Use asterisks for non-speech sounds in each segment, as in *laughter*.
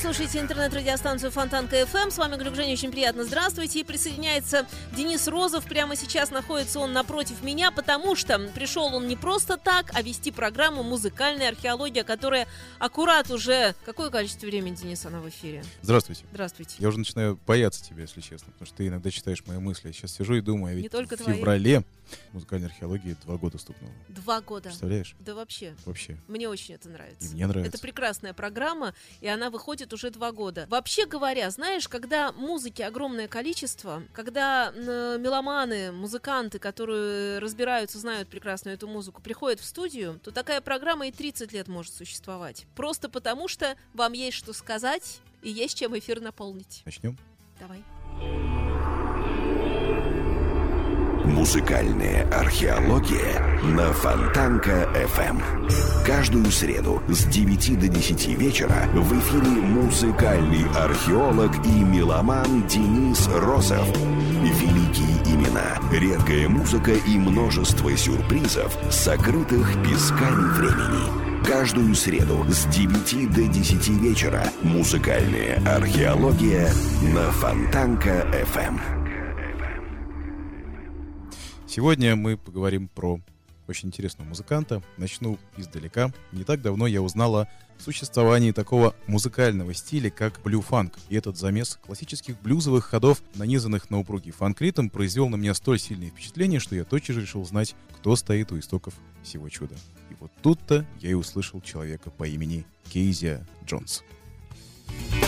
Слушаете интернет-радиостанцию Фонтанка FM. С вами Глюк Женя. Очень приятно. Здравствуйте. И присоединяется Денис Розов. Прямо сейчас находится он напротив меня, потому что пришел он не просто так, а вести программу «Музыкальная археология», которая аккурат уже... Какое количество времени, Денис, она в эфире? Здравствуйте. Здравствуйте. Я уже начинаю бояться тебя, если честно, потому что ты иногда читаешь мои мысли. Я сейчас сижу и думаю, а ведь Не только в твои. феврале музыкальной археологии два года стукнуло. Два года. Представляешь? Да вообще. Вообще. Мне очень это нравится. И мне нравится. Это прекрасная программа, и она выходит уже два года. Вообще говоря, знаешь, когда музыки огромное количество, когда м, меломаны, музыканты, которые разбираются, знают прекрасно эту музыку, приходят в студию, то такая программа и 30 лет может существовать. Просто потому, что вам есть что сказать и есть чем эфир наполнить. Начнем? Давай. Музыкальная археология на Фонтанка FM. Каждую среду с 9 до 10 вечера в эфире музыкальный археолог и меломан Денис Розов. Великие имена, редкая музыка и множество сюрпризов, сокрытых песками времени. Каждую среду с 9 до 10 вечера музыкальная археология на Фонтанка FM. Сегодня мы поговорим про очень интересного музыканта. Начну издалека. Не так давно я узнал о существовании такого музыкального стиля, как блю-фанк. И этот замес классических блюзовых ходов, нанизанных на упругий фанк-ритм, произвел на меня столь сильное впечатление, что я тотчас же решил знать, кто стоит у истоков всего чуда. И вот тут-то я и услышал человека по имени Кейзия Джонс. Oh,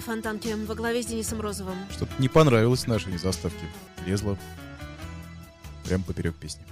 на Фонтанке во главе с Денисом Розовым. Что-то не понравилось нашей заставке. Лезла прям поперек песни.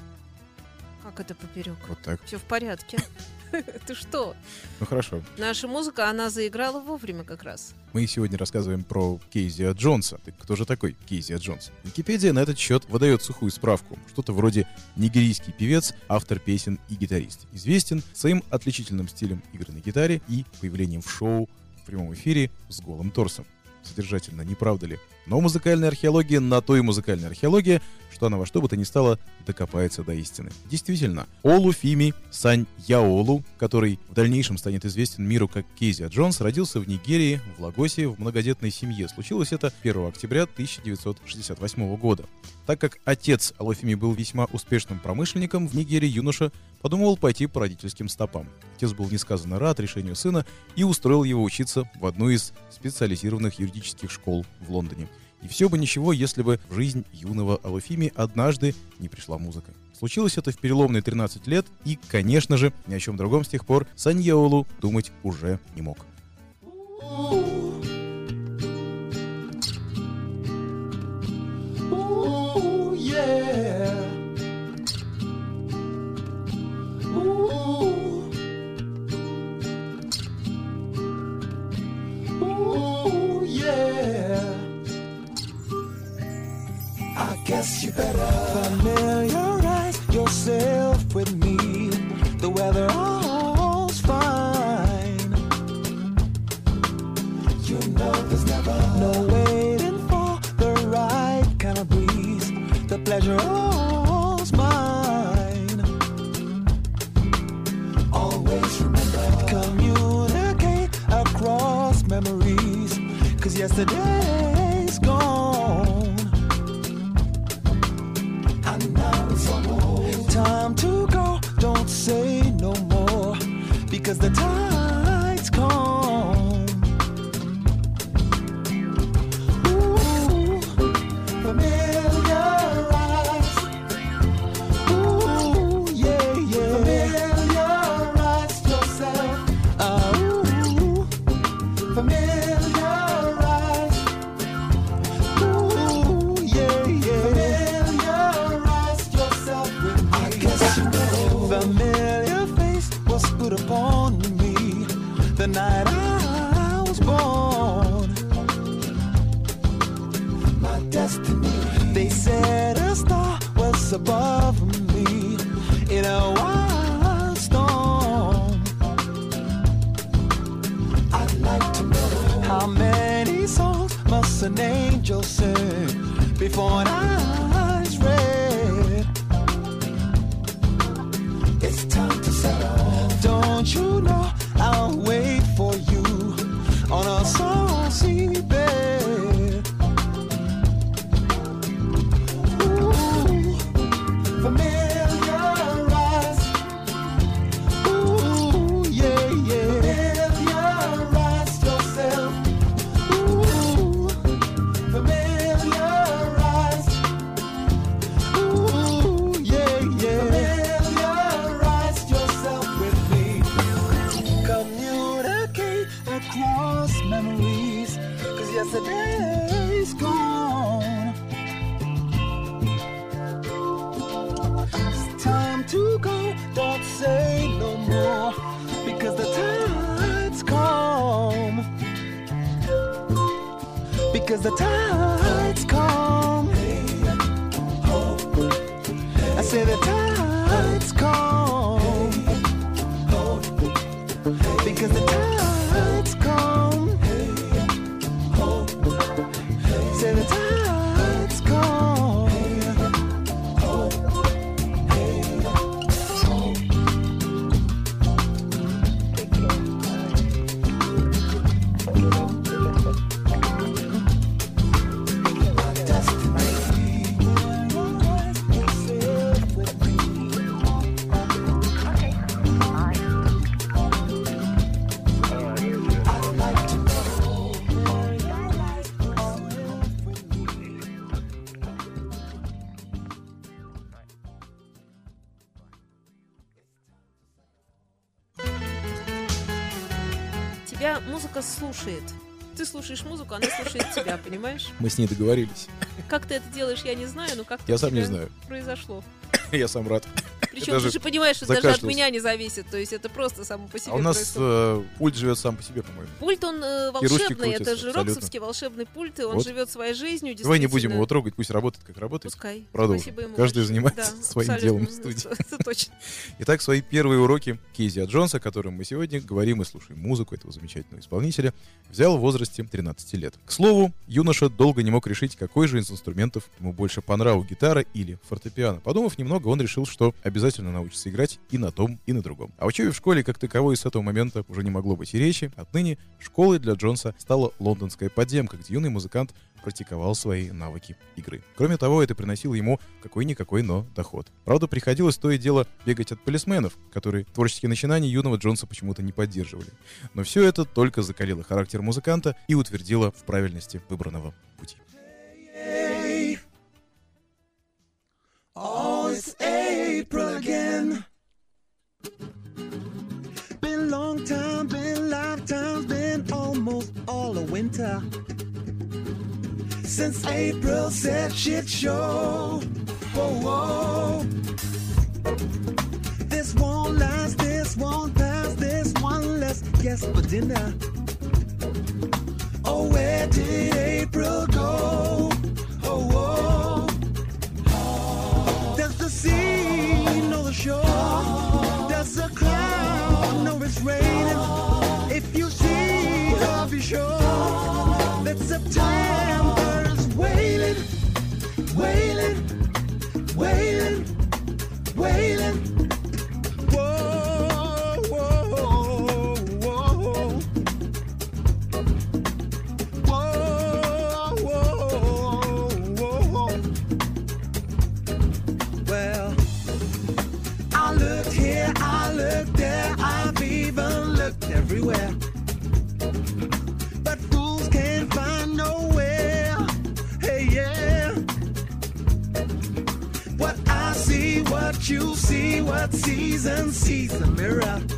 Как это поперек? Вот так. Все в порядке. *laughs* Ты что? Ну хорошо. Наша музыка, она заиграла вовремя как раз. Мы сегодня рассказываем про Кейзия Джонса. Так кто же такой Кейзия Джонс? Википедия на этот счет выдает сухую справку. Что-то вроде нигерийский певец, автор песен и гитарист. Известен своим отличительным стилем игры на гитаре и появлением в шоу прямом эфире с голым торсом. Содержательно, не правда ли? Но музыкальная археология на то и музыкальная археология, что она во что бы то ни стало докопается до истины. Действительно, Олу Фими Сань Яолу, который в дальнейшем станет известен миру как Кейзия Джонс, родился в Нигерии, в Лагосе, в многодетной семье. Случилось это 1 октября 1968 года. Так как отец Алофими был весьма успешным промышленником, в Нигерии юноша подумал пойти по родительским стопам. Отец был несказанно рад решению сына и устроил его учиться в одну из специализированных юридических школ в Лондоне. И все бы ничего, если бы в жизнь юного Алофими однажды не пришла музыка. Случилось это в переломные 13 лет, и, конечно же, ни о чем другом с тех пор Саньяолу думать уже не мог. Better familiarize yourself with me. The weather all's fine. You know there's never no waiting for the right kind of breeze. The pleasure all's mine. Always remember communicate across memories. Cause yesterday's star above me in a wild storm. I'd like to know how many songs must an angel sing before an is the time. Музыка слушает. Ты слушаешь музыку, она слушает тебя, понимаешь? Мы с ней договорились. Как ты это делаешь, я не знаю, но как Я сам не знаю. произошло. Я сам рад. Причем даже ты же понимаешь, что даже от меня не зависит. То есть это просто само по себе А у нас э, пульт живет сам по себе, по-моему. Пульт, он э, волшебный, это же абсолютно. роксовский волшебный пульт, и он Вот. живет своей жизнью. Давай не будем его трогать, пусть работает, как работает. Пускай. Продолжим. Спасибо ему Каждый большое. занимается Да, своим абсолютно. делом в *laughs* студии. *laughs* Это точно. Итак, свои первые уроки Кейзи Джонса, о котором мы сегодня говорим и слушаем музыку этого замечательного исполнителя, взял в возрасте 13 лет. К слову, юноша долго не мог решить, какой же из инструментов ему больше по нраву, гитара или фортепиано. Подумав немного, он решил, что обязательно научится играть и на том, и на другом. А учебе в школе, как таковой, с этого момента уже не могло быть и речи. Отныне школой для Джонса стала лондонская подземка, где юный музыкант практиковал свои навыки игры. Кроме того, это приносило ему какой-никакой, но доход. Правда, приходилось то и дело бегать от полисменов, которые творческие начинания юного Джонса почему-то не поддерживали. Но все это только закалило характер музыканта и утвердило в правильности выбранного пути. Oh, it's April again. Been long time, been lifetimes, been almost all of winter. Since April said shit show. Whoa, whoa. This won't last, this won't pass, this one less guess for dinner. Oh, where did April go? Shore? Does the cloud know it's raining? If you see her, be sure season sees the mirror.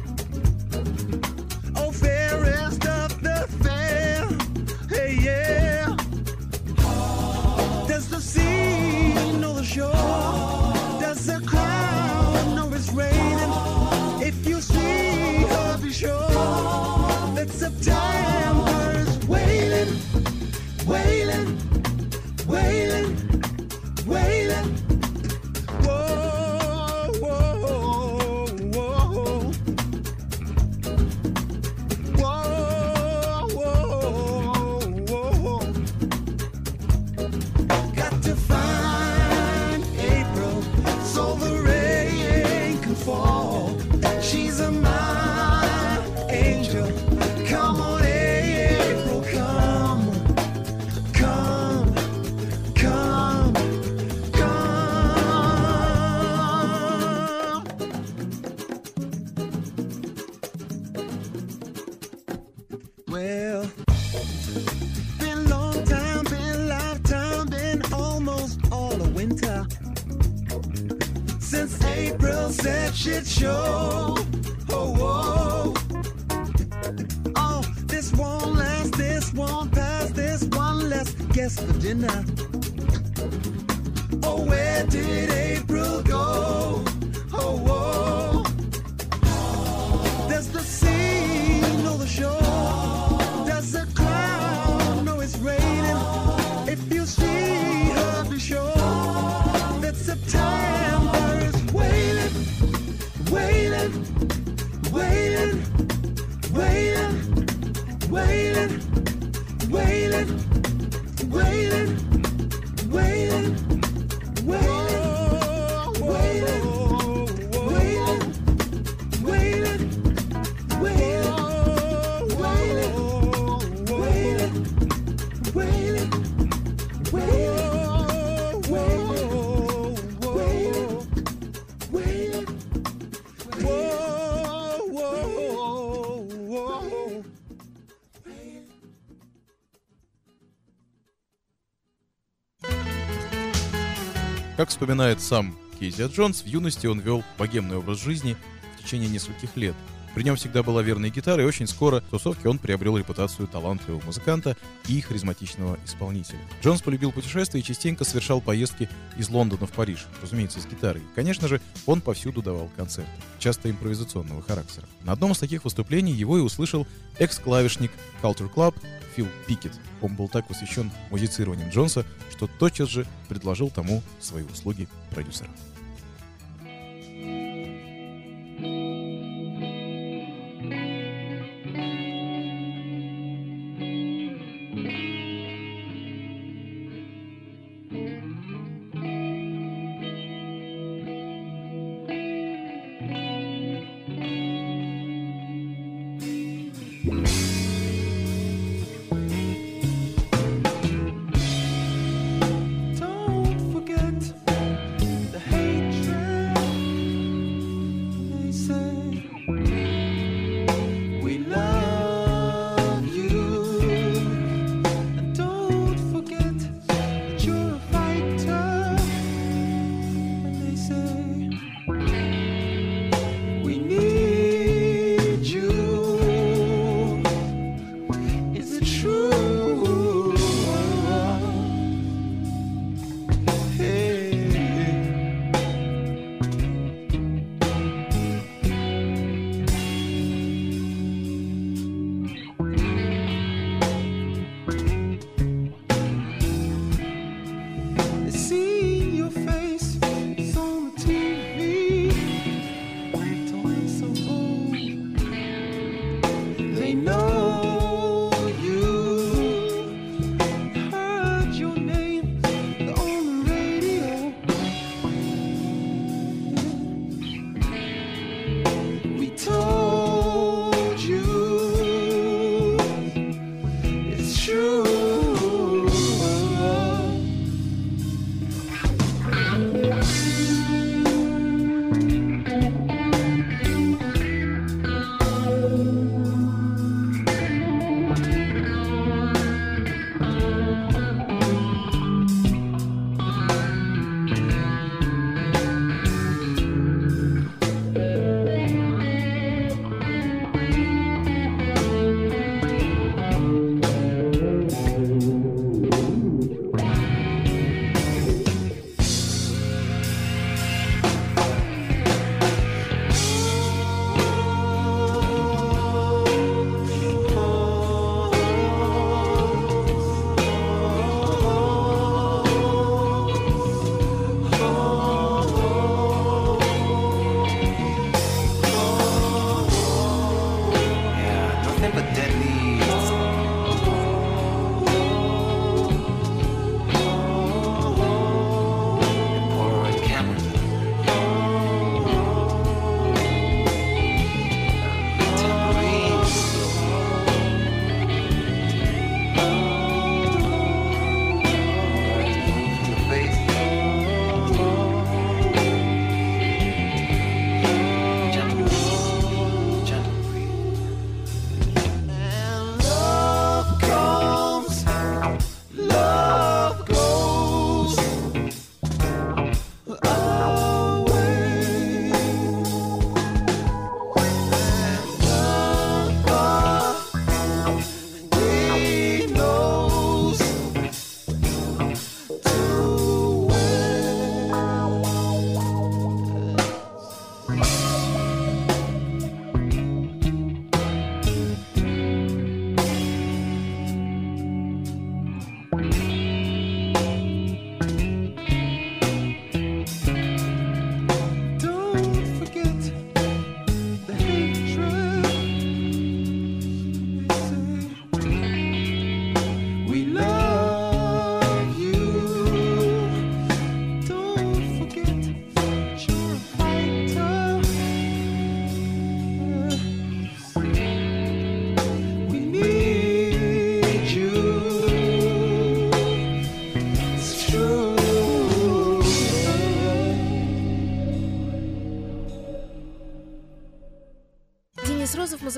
Как вспоминает сам Кейзи Джонс, в юности он вел богемный образ жизни в течение нескольких лет. При нем всегда была верная гитара, и очень скоро в тусовке он приобрел репутацию талантливого музыканта и харизматичного исполнителя. Джонс полюбил путешествия и частенько совершал поездки из Лондона в Париж, разумеется, с гитарой. Конечно же, он повсюду давал концерты, часто импровизационного характера. На одном из таких выступлений его и услышал экс-клавишник Culture Club Фил Пикет. Он был так восхищен музицированием Джонса, что тотчас же предложил тому свои услуги продюсера.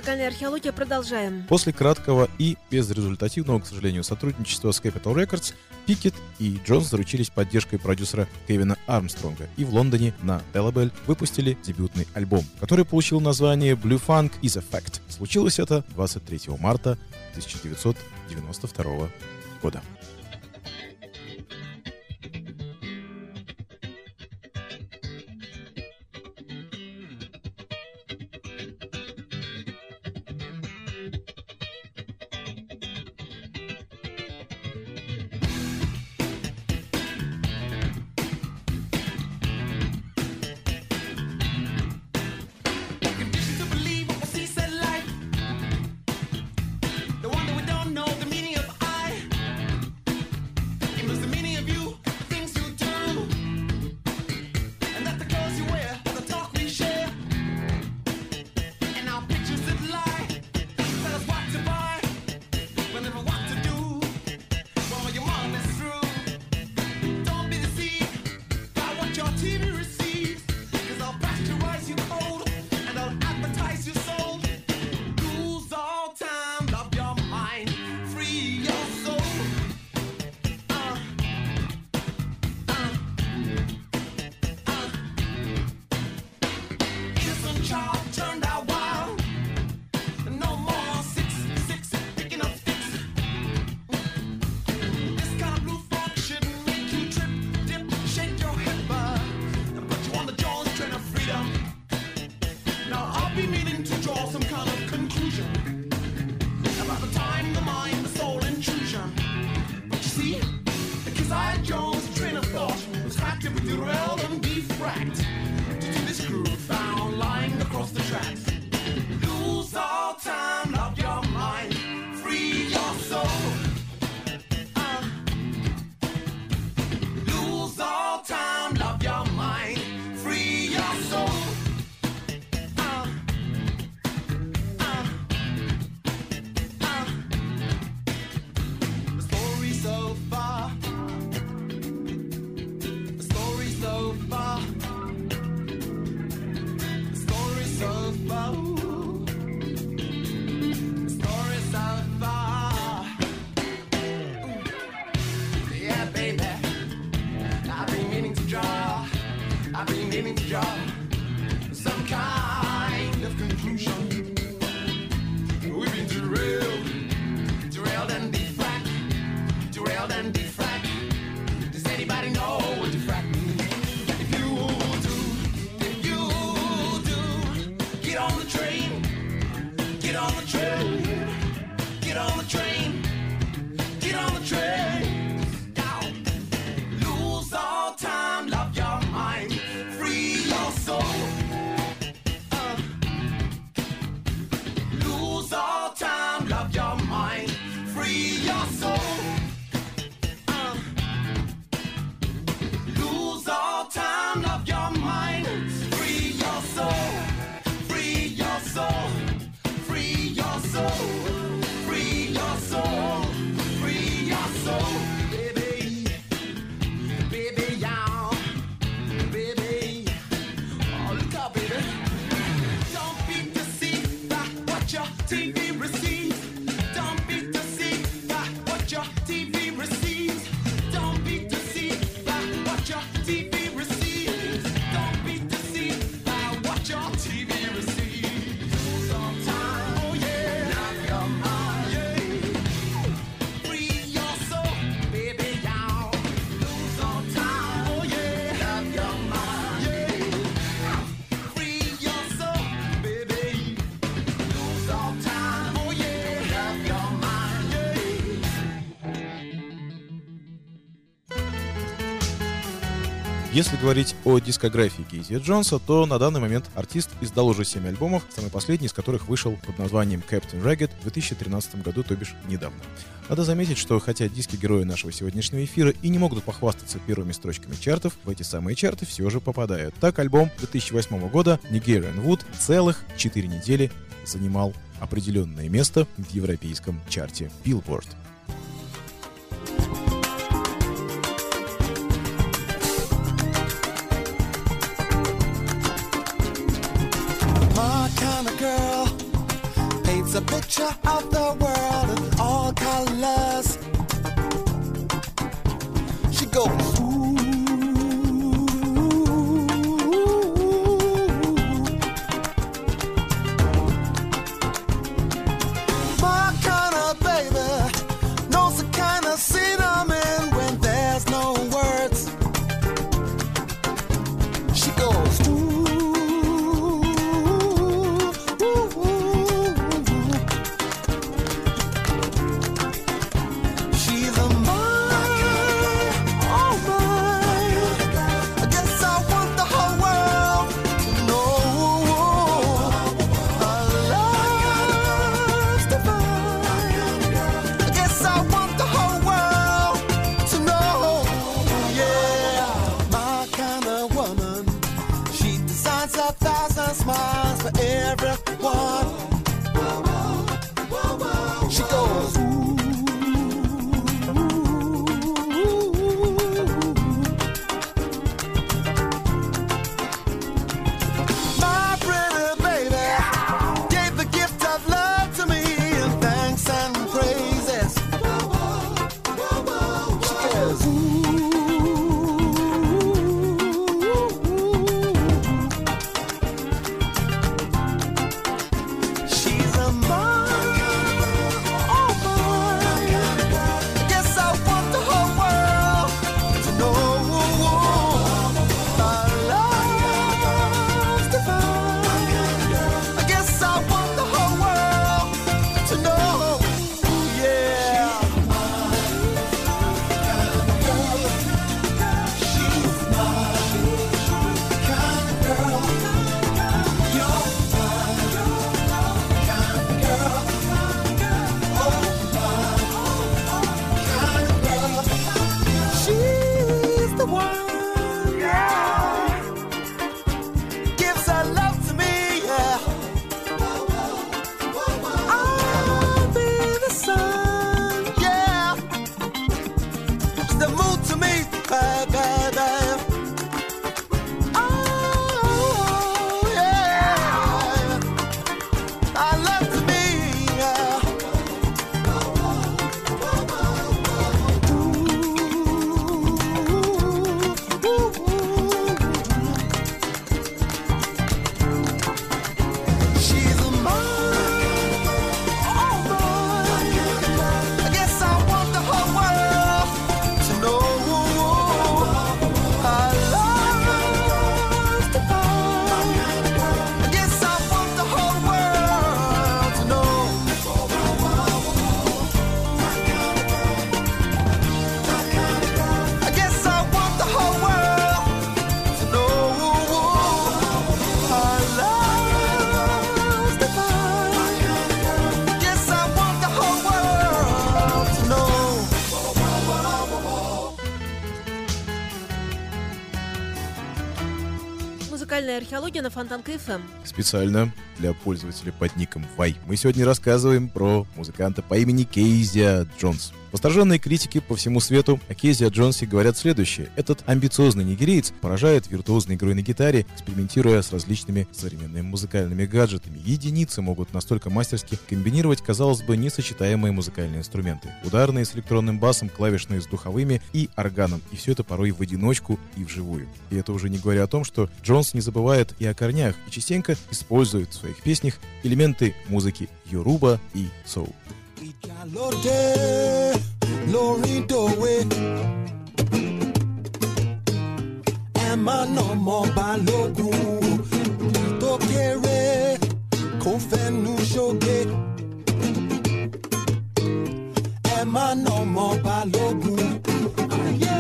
музыкальной археологии Продолжаем. После краткого и безрезультативного, к сожалению, сотрудничества с Capital Records, Пикет и Джонс заручились поддержкой продюсера Кевина Армстронга и в Лондоне на Делабель выпустили дебютный альбом, который получил название Blue Funk is a Fact. Случилось это 23 марта 1992 года. Если говорить о дискографии Гейзи Джонса, то на данный момент артист издал уже 7 альбомов, самый последний из которых вышел под названием Captain Ragged в 2013 году, то бишь недавно. Надо заметить, что хотя диски героя нашего сегодняшнего эфира и не могут похвастаться первыми строчками чартов, в эти самые чарты все же попадают. Так альбом 2008 года Nigerian Вуд целых 4 недели занимал определенное место в европейском чарте Billboard. Picture of the world in all colors. She goes, ooh. Bye. Археология на Фонтанка FM. Специально для пользователя под ником Вай. Мы сегодня рассказываем про музыканта по имени Кейзия Джонс. Восторженные критики по всему свету о Кейзи Джонсе говорят следующее. Этот амбициозный нигериец поражает виртуозной игрой на гитаре, экспериментируя с различными современными музыкальными гаджетами. Единицы могут настолько мастерски комбинировать, казалось бы, несочетаемые музыкальные инструменты. Ударные с электронным басом, клавишные с духовыми и органом. И все это порой в одиночку и вживую. И это уже не говоря о том, что Джонс не забывает и о корнях, и частенько использует в своих песнях элементы музыки Yoruba и соул. Ìyálóde lórí dòwe. Ẹ má nà mọ́ balógun tó balógun. La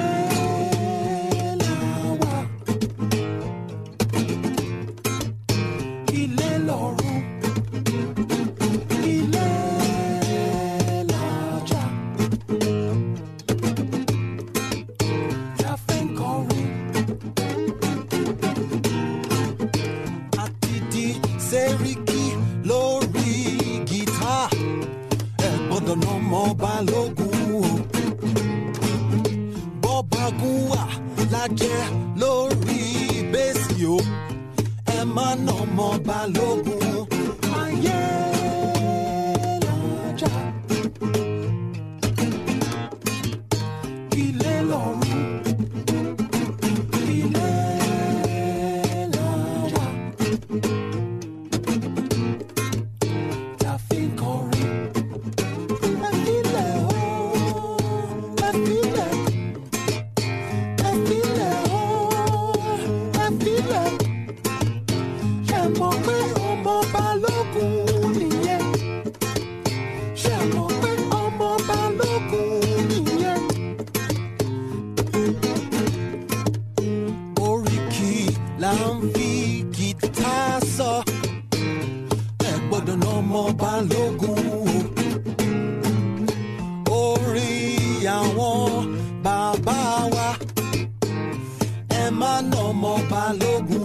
máa nà ọmọ balógun.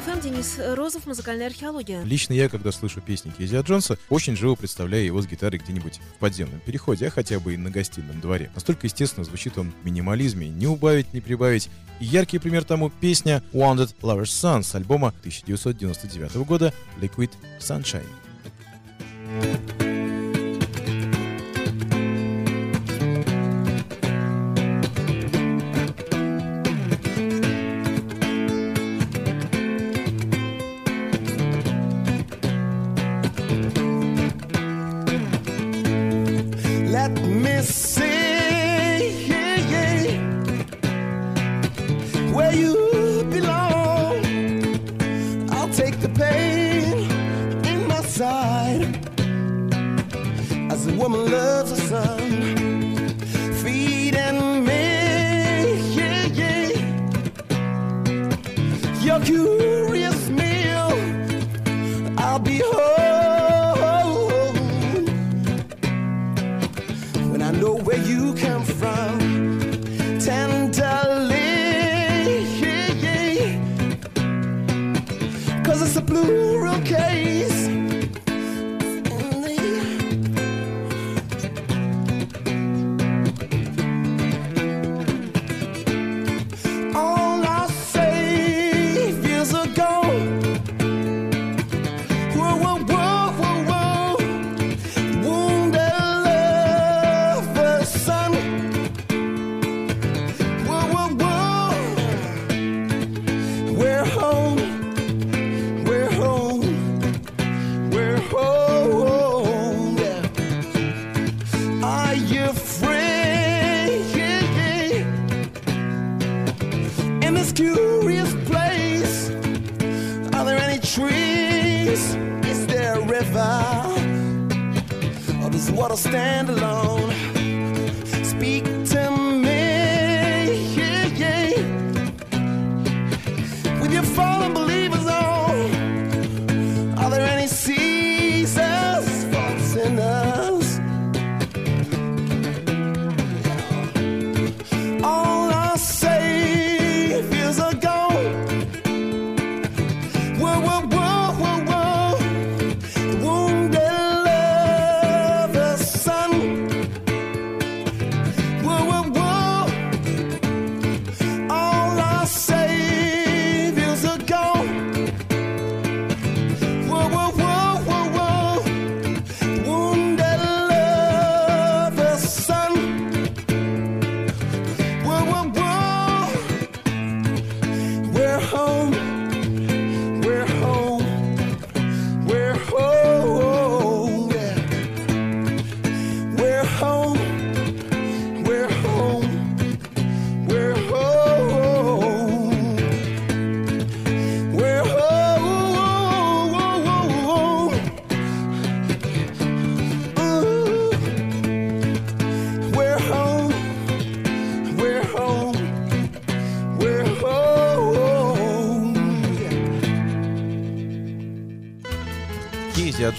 ФМ, Денис Розов, музыкальная археология. Лично я, когда слышу песни Кейзи Джонса, очень живо представляю его с гитарой где-нибудь в подземном переходе, а хотя бы и на гостином дворе. Настолько естественно звучит он в минимализме, не убавить, не прибавить. И яркий пример тому песня Wounded Lover's Son с альбома 1999 года Liquid Sunshine. Your curious meal, I'll be home when I know where you come from.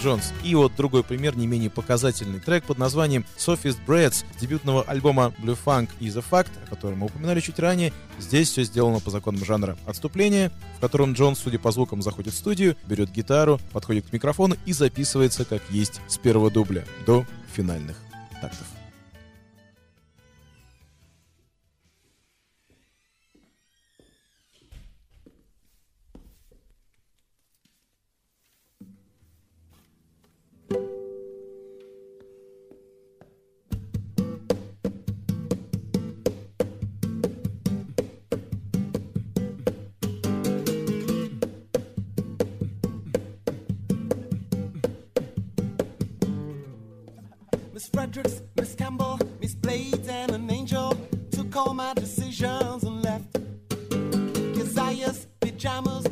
Джонс. И вот другой пример, не менее показательный трек под названием Sophist Breads дебютного альбома Blue Funk is a Fact, о котором мы упоминали чуть ранее. Здесь все сделано по законам жанра отступления, в котором Джонс, судя по звукам, заходит в студию, берет гитару, подходит к микрофону и записывается как есть с первого дубля до финальных тактов. Hendricks, Miss Campbell, Miss Blades, and an angel took all my decisions and left. Desires, pajamas,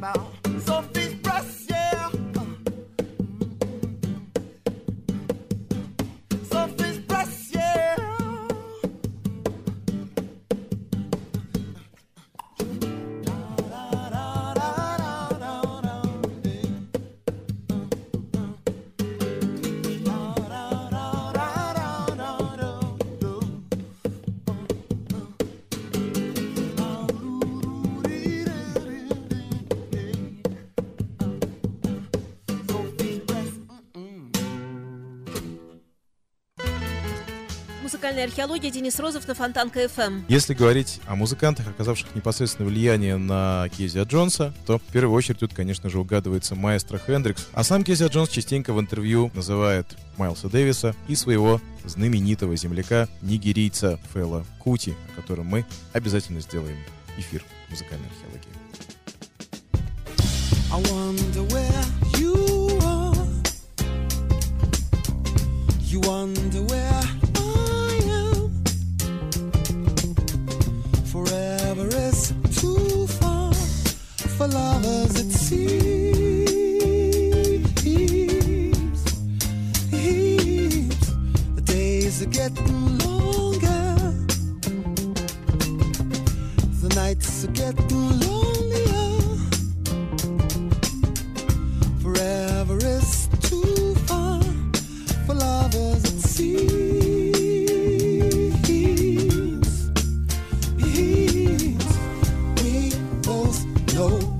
about something «Музыкальная археология» Денис Розов на Фонтанка FM. Если говорить о музыкантах, оказавших непосредственное влияние на Кезия Джонса, то в первую очередь тут, конечно же, угадывается маэстро Хендрикс. А сам Кезия Джонс частенько в интервью называет Майлса Дэвиса и своего знаменитого земляка нигерийца Фэла Кути, о котором мы обязательно сделаем эфир музыкальной археологии. I wonder where you are. You wonder where Forever is too far for lovers, it seems. The days are getting longer, the nights are getting longer. hope.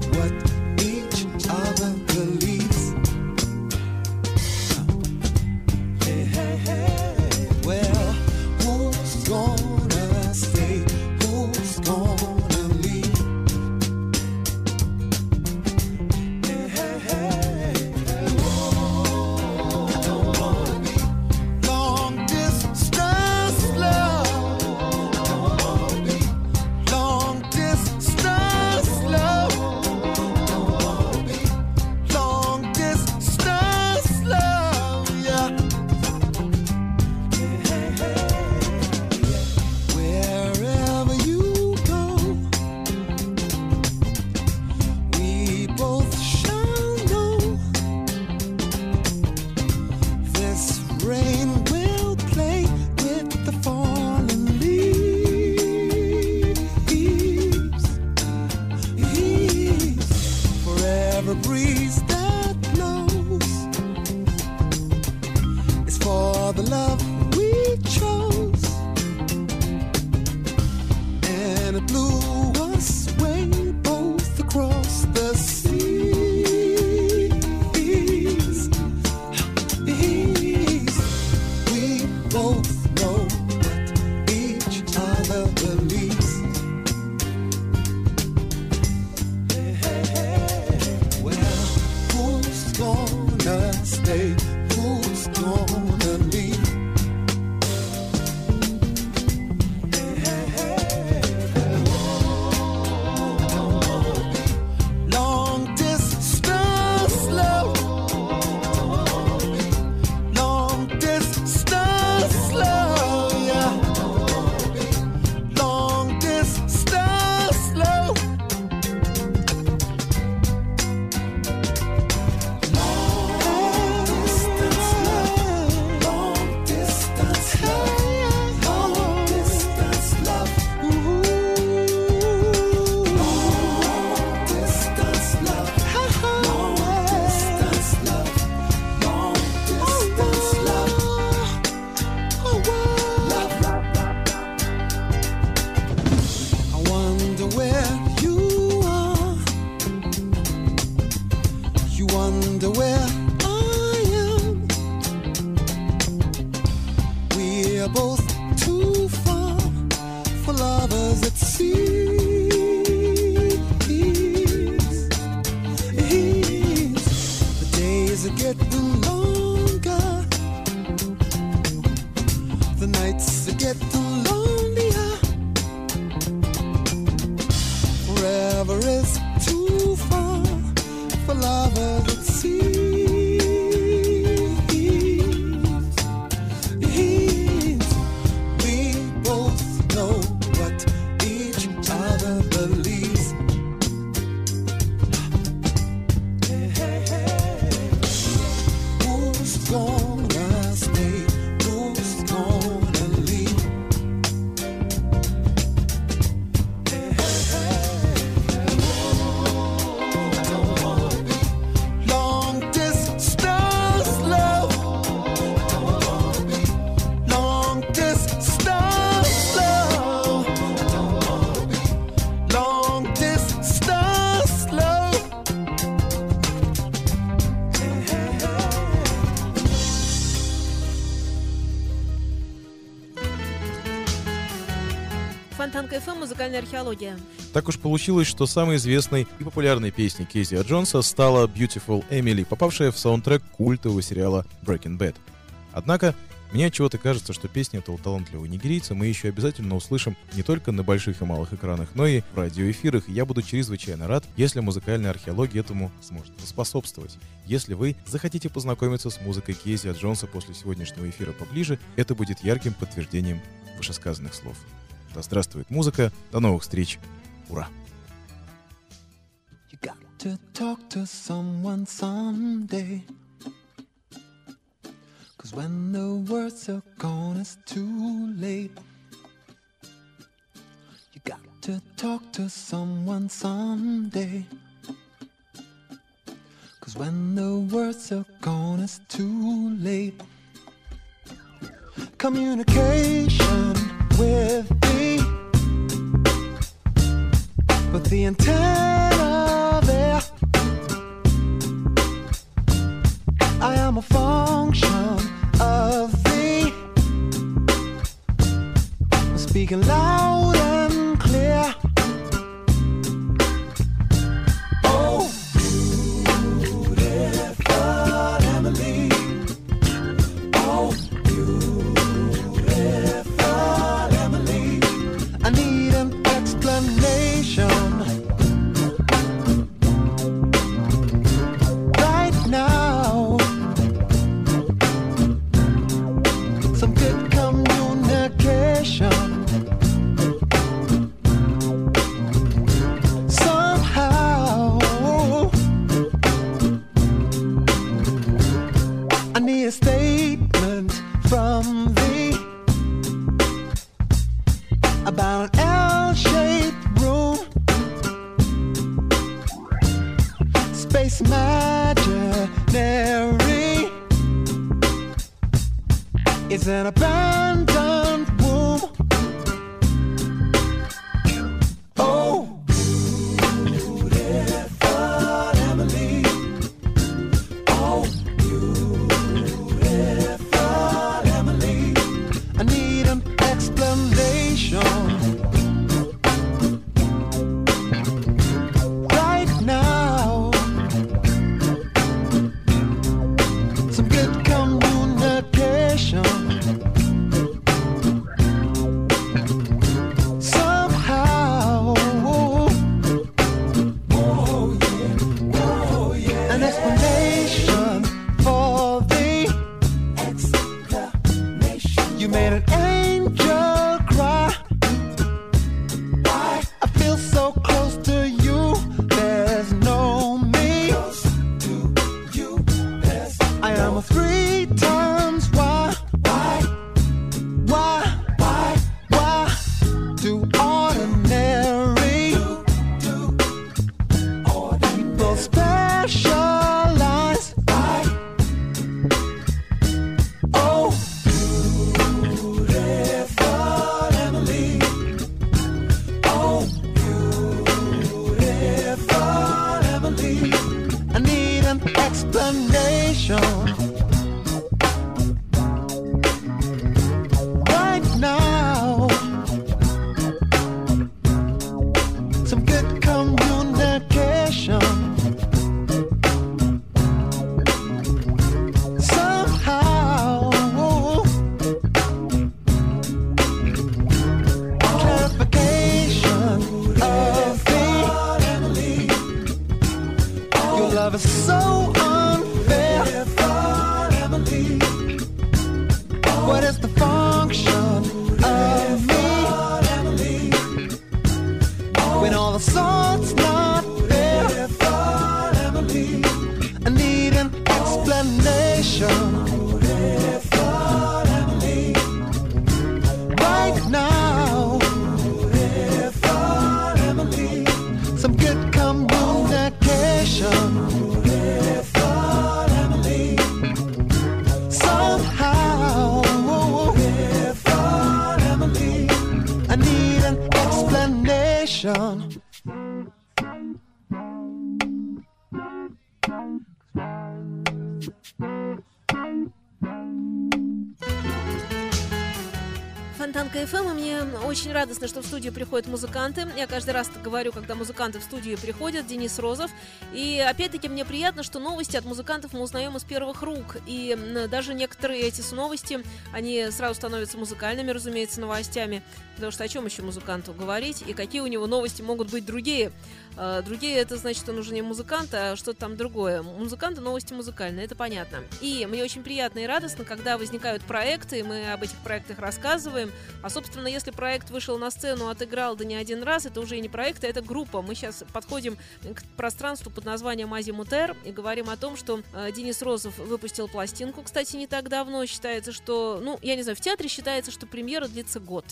«Музыкальная археология». Так уж получилось, что самой известной и популярной песней Кейзи Джонса стала Beautiful Emily, попавшая в саундтрек культового сериала Breaking Bad. Однако, мне чего-то кажется, что песни этого талантливого нигерийца мы еще обязательно услышим не только на больших и малых экранах, но и в радиоэфирах, и я буду чрезвычайно рад, если музыкальная археология этому сможет способствовать. Если вы захотите познакомиться с музыкой Кейзи Джонса после сегодняшнего эфира поближе, это будет ярким подтверждением вышесказанных слов. Да здравствует музыка, до новых встреч, ура! You got to talk to someone someday. Cause when the words are gone, it's too late. You got to talk to someone someday. Cause when the words are gone, it's too late. Communication with me. But the antenna there. I am a function of the speaking loud and a Фонтанка ФМ, и мне очень радостно, что в студию приходят музыканты. Я каждый раз говорю, когда музыканты в студию приходят, Денис Розов. И опять-таки мне приятно, что новости от музыкантов мы узнаем из первых рук. И даже некоторые эти новости, они сразу становятся музыкальными, разумеется, новостями. Потому что о чем еще музыканту говорить, и какие у него новости могут быть другие. А, другие это значит, он уже не музыкант, а что-то там другое. Музыканты новости музыкальные, это понятно. И мне очень приятно и радостно, когда возникают проекты, и мы об этих проектах рассказываем. А, собственно, если проект вышел на сцену, отыграл да не один раз, это уже и не проект, а это группа. Мы сейчас подходим к пространству под названием Азимутер и говорим о том, что э, Денис Розов выпустил пластинку, кстати, не так давно. Считается, что, ну, я не знаю, в театре считается, что премьера длится год.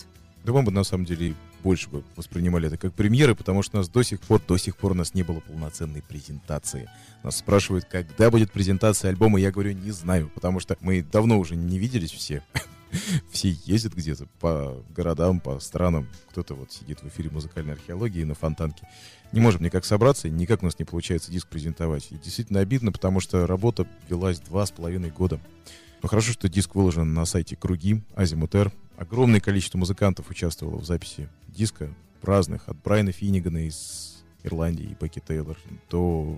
Да мы бы на самом деле больше бы воспринимали это как премьеры, потому что у нас до сих пор, до сих пор у нас не было полноценной презентации. Нас спрашивают, когда будет презентация альбома, я говорю, не знаю, потому что мы давно уже не виделись все. *laughs* Все ездят где-то по городам, по странам. Кто-то вот сидит в эфире музыкальной археологии на фонтанке. Не можем никак собраться, никак у нас не получается диск презентовать. И действительно обидно, потому что работа велась два с половиной года. Но хорошо, что диск выложен на сайте Круги, Азимутер. Огромное количество музыкантов участвовало в записи диска разных, от Брайана Финнигана из Ирландии и Бекки Тейлор до...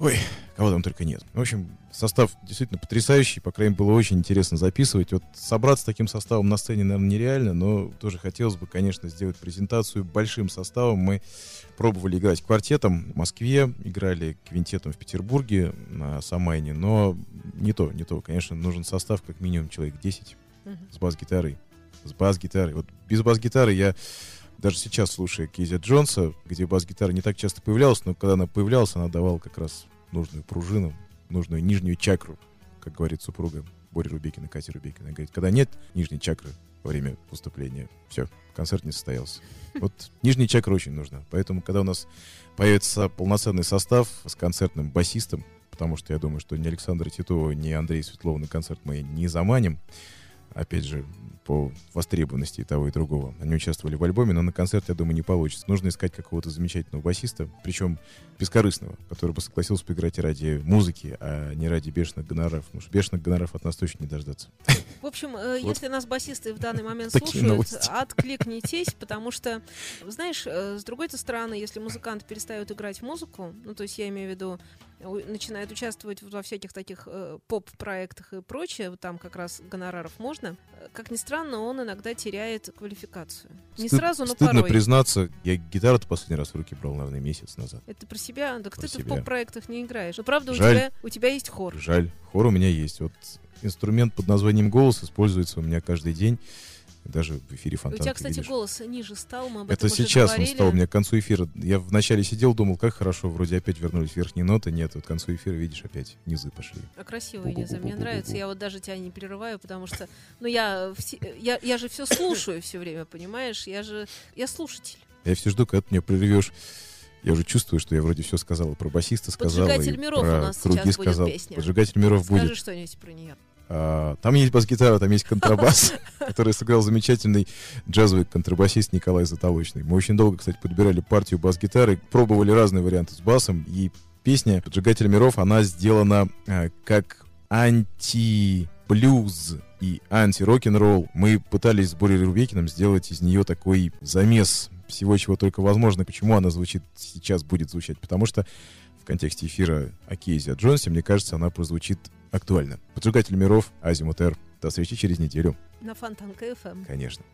Ой, кого там только нет. В общем, состав действительно потрясающий, по крайней мере, было очень интересно записывать. Вот собраться таким составом на сцене, наверное, нереально, но тоже хотелось бы, конечно, сделать презентацию большим составом. Мы пробовали играть квартетом в Москве, играли квинтетом в Петербурге на Самайне, но не то, не то. Конечно, нужен состав как минимум человек 10 с бас-гитарой. С бас-гитарой. Вот без бас-гитары я даже сейчас слушаю Кейзи Джонса, где бас-гитара не так часто появлялась, но когда она появлялась, она давала как раз нужную пружину, нужную нижнюю чакру, как говорит супруга Боря Рубекина, Катя Рубекина. Она говорит, когда нет нижней чакры во время выступления, все, концерт не состоялся. *laughs* Вот нижняя чакра очень нужна. Поэтому, когда у нас появится полноценный состав с концертным басистом, потому что я думаю, что ни Александра Титова, ни Андрея Светлова на концерт мы не заманим, опять же, по востребованности и того и другого. Они участвовали в альбоме, но на концерт, я думаю, не получится. Нужно искать какого-то замечательного басиста, причем бескорыстного, который бы согласился поиграть ради музыки, а не ради бешеных гонораров. Потому что бешеных гонораров от нас точно не дождаться. В общем, э, вот. если нас басисты в данный момент слушают, откликнитесь, потому что, знаешь, э, с другой стороны, если музыкант перестает играть музыку, ну, то есть я имею в виду начинает участвовать во всяких таких э, поп-проектах и прочее, там как раз гонораров можно, э, как ни странно, он иногда теряет квалификацию. Не Стыд, сразу, но стыдно порой. признаться, я гитару-то последний раз в руки брал, наверное, месяц назад. Это про себя? Так Про ты в себя. поп-проектах не играешь. Но правда, у Жаль. тебя, у тебя есть хор. Жаль, хор у меня есть. Вот инструмент под названием голос используется у меня каждый день. Даже в эфире У фонтанки тебя, кстати, видишь. голос ниже стал, мы об Это сейчас он стал у меня к концу эфира. Я вначале сидел, думал, как хорошо, вроде опять вернулись верхние ноты. Нет, вот к концу эфира, видишь, опять низы пошли. А красивые низы, мне нравится. Я вот даже тебя не перерываю, потому что, ну я, я, я же все слушаю все время, понимаешь? Я же, я слушатель. Я все жду, когда ты меня прервешь. Я уже чувствую, что я вроде все сказал. и Про басиста сказал, Поджигатель и миров у про нас круги сейчас будет сказал. песня. Поджигатель миров Скажи будет. что-нибудь про нее. А, там есть бас-гитара, там есть контрабас, *laughs* который сыграл замечательный джазовый контрабасист Николай Затолочный. Мы очень долго, кстати, подбирали партию бас-гитары, пробовали разные варианты с басом, и песня «Поджигатель миров», она сделана а, как анти-блюз и анти-рок-н-ролл. Мы пытались с Борей Рубекиным сделать из нее такой замес всего, чего только возможно. Почему она звучит сейчас, будет звучать? Потому что в контексте эфира о Кейзе о Джонсе, мне кажется, она прозвучит актуально. Поджигатель миров, Азимутер. До встречи через неделю, На Фонтанка ФМ. конечно.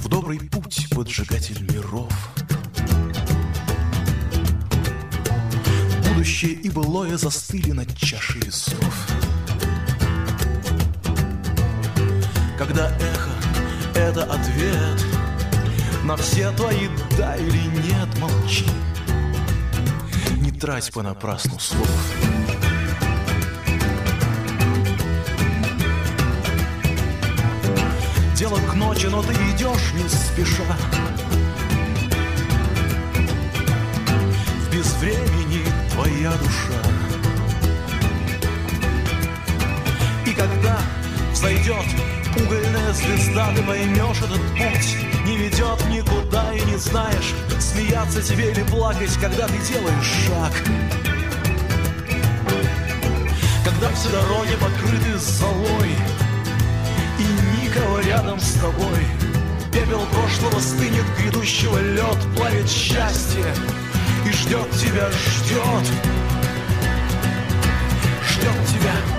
в добрый путь поджигатель миров. Будущее и былое застыли над чашей весов. Когда эхо — это ответ на все твои «да» или «нет», молчи. Не трать понапрасну слов. Дело к ночи, но ты идешь не спеша В безвремени твоя душа И когда взойдет угольная звезда, ты поймешь этот путь не ведет никуда и не знаешь, смеяться тебе или плакать, когда ты делаешь шаг. Когда все дороги покрыты золой И никого рядом с тобой Пепел прошлого стынет, грядущего лед Плавит счастье и ждет тебя, ждет. Ждет тебя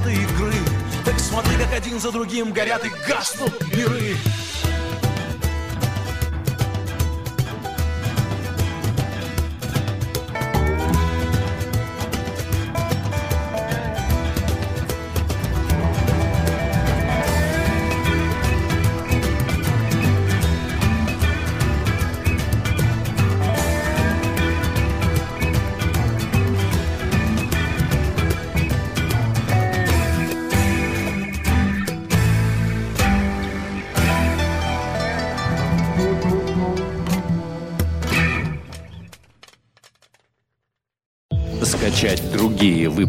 этой игры. Так смотри, как один за другим горят и гаснут миры.